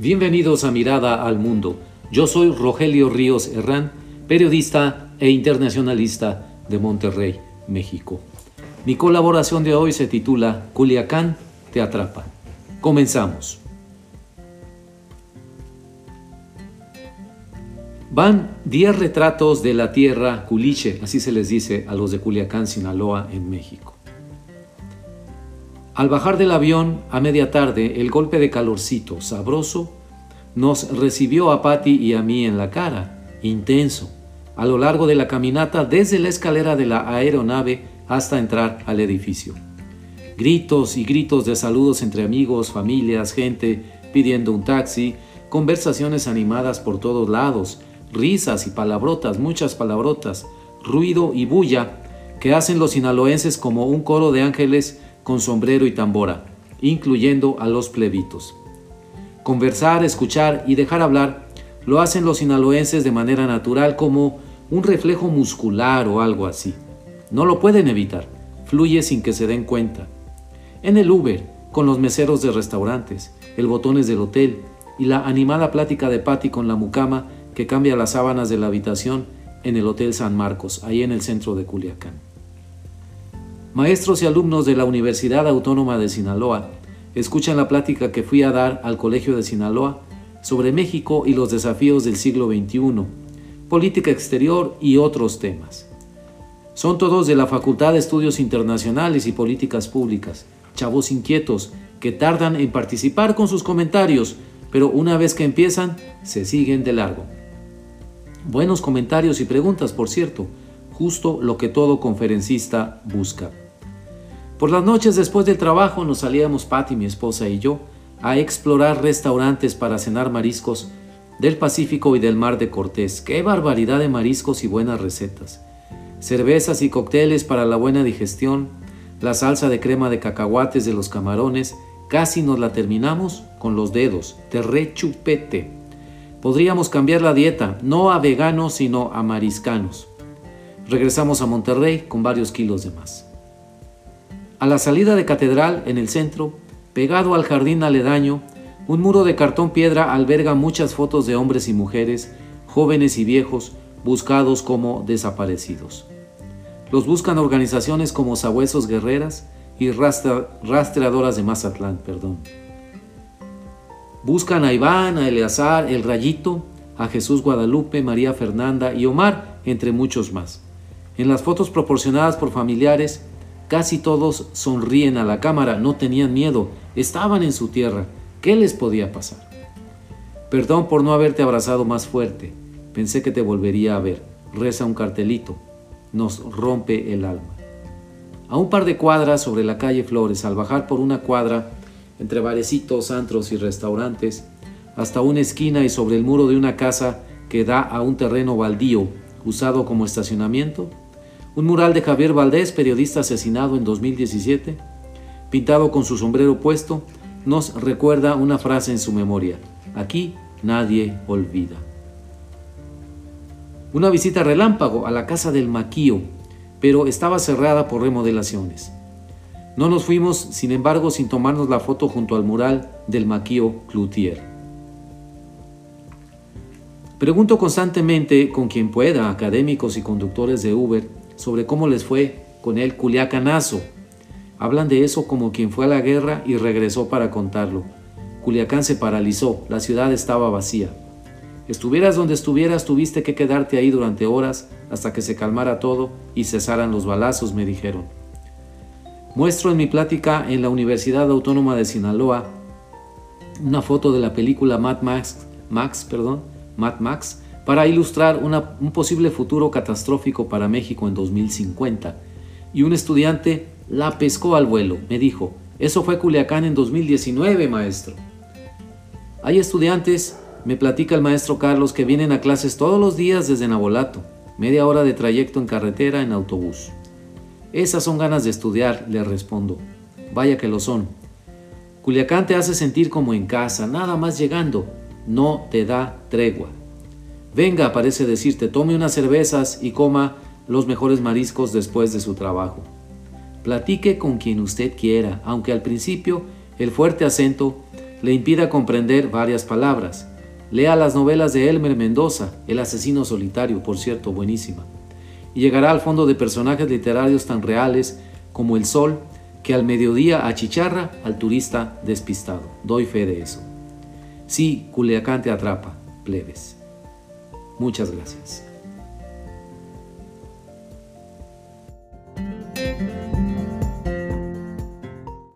Bienvenidos a Mirada al Mundo. Yo soy Rogelio Ríos Herrán, periodista e internacionalista de Monterrey, México. Mi colaboración de hoy se titula Culiacán te atrapa. Comenzamos. Van 10 retratos de la tierra culiche, así se les dice a los de Culiacán, Sinaloa, en México. Al bajar del avión a media tarde, el golpe de calorcito sabroso nos recibió a Patty y a mí en la cara, intenso, a lo largo de la caminata desde la escalera de la aeronave hasta entrar al edificio. Gritos y gritos de saludos entre amigos, familias, gente pidiendo un taxi, conversaciones animadas por todos lados, risas y palabrotas, muchas palabrotas, ruido y bulla que hacen los sinaloenses como un coro de ángeles con sombrero y tambora, incluyendo a los plebitos. Conversar, escuchar y dejar hablar lo hacen los sinaloenses de manera natural como un reflejo muscular o algo así. No lo pueden evitar, fluye sin que se den cuenta. En el Uber, con los meseros de restaurantes, el botones del hotel y la animada plática de Patty con la mucama que cambia las sábanas de la habitación en el Hotel San Marcos, ahí en el centro de Culiacán. Maestros y alumnos de la Universidad Autónoma de Sinaloa escuchan la plática que fui a dar al Colegio de Sinaloa sobre México y los desafíos del siglo XXI, política exterior y otros temas. Son todos de la Facultad de Estudios Internacionales y Políticas Públicas, chavos inquietos que tardan en participar con sus comentarios, pero una vez que empiezan, se siguen de largo. Buenos comentarios y preguntas, por cierto, justo lo que todo conferencista busca. Por las noches después del trabajo nos salíamos Patty, mi esposa y yo a explorar restaurantes para cenar mariscos del Pacífico y del Mar de Cortés. ¡Qué barbaridad de mariscos y buenas recetas! Cervezas y cócteles para la buena digestión, la salsa de crema de cacahuates de los camarones, casi nos la terminamos con los dedos, de rechupete. Podríamos cambiar la dieta, no a veganos, sino a mariscanos. Regresamos a Monterrey con varios kilos de más. A la salida de Catedral, en el centro, pegado al jardín aledaño, un muro de cartón piedra alberga muchas fotos de hombres y mujeres, jóvenes y viejos, buscados como desaparecidos. Los buscan organizaciones como Sabuesos Guerreras y Rastreadoras de Mazatlán, perdón. Buscan a Iván, a Eleazar, el Rayito, a Jesús Guadalupe, María Fernanda y Omar, entre muchos más. En las fotos proporcionadas por familiares, casi todos sonríen a la cámara, no tenían miedo, estaban en su tierra. ¿Qué les podía pasar? Perdón por no haberte abrazado más fuerte. Pensé que te volvería a ver. Reza un cartelito. Nos rompe el alma. A un par de cuadras sobre la calle Flores, al bajar por una cuadra, entre barecitos, antros y restaurantes, hasta una esquina y sobre el muro de una casa que da a un terreno baldío usado como estacionamiento, un mural de Javier Valdés, periodista asesinado en 2017, pintado con su sombrero puesto, nos recuerda una frase en su memoria. Aquí nadie olvida. Una visita relámpago a la casa del Maquío, pero estaba cerrada por remodelaciones. No nos fuimos, sin embargo, sin tomarnos la foto junto al mural del Maquío Cloutier. Pregunto constantemente con quien pueda, académicos y conductores de Uber, sobre cómo les fue con el Culiacanazo. Hablan de eso como quien fue a la guerra y regresó para contarlo. Culiacán se paralizó, la ciudad estaba vacía. Estuvieras donde estuvieras, tuviste que quedarte ahí durante horas hasta que se calmara todo y cesaran los balazos, me dijeron. Muestro en mi plática en la Universidad Autónoma de Sinaloa una foto de la película Mad Max, Max, perdón, Mad Max, para ilustrar un posible futuro catastrófico para México en 2050. Y un estudiante la pescó al vuelo. Me dijo, eso fue Culiacán en 2019, maestro. Hay estudiantes, me platica el maestro Carlos, que vienen a clases todos los días desde Nabolato, media hora de trayecto en carretera, en autobús. Esas son ganas de estudiar, le respondo. Vaya que lo son. Culiacán te hace sentir como en casa, nada más llegando, no te da tregua. Venga, parece decirte, tome unas cervezas y coma los mejores mariscos después de su trabajo. Platique con quien usted quiera, aunque al principio el fuerte acento le impida comprender varias palabras. Lea las novelas de Elmer Mendoza, El asesino solitario, por cierto, buenísima. Y llegará al fondo de personajes literarios tan reales como el sol que al mediodía achicharra al turista despistado. Doy fe de eso. Sí, Culiacán te atrapa, plebes. Muchas gracias.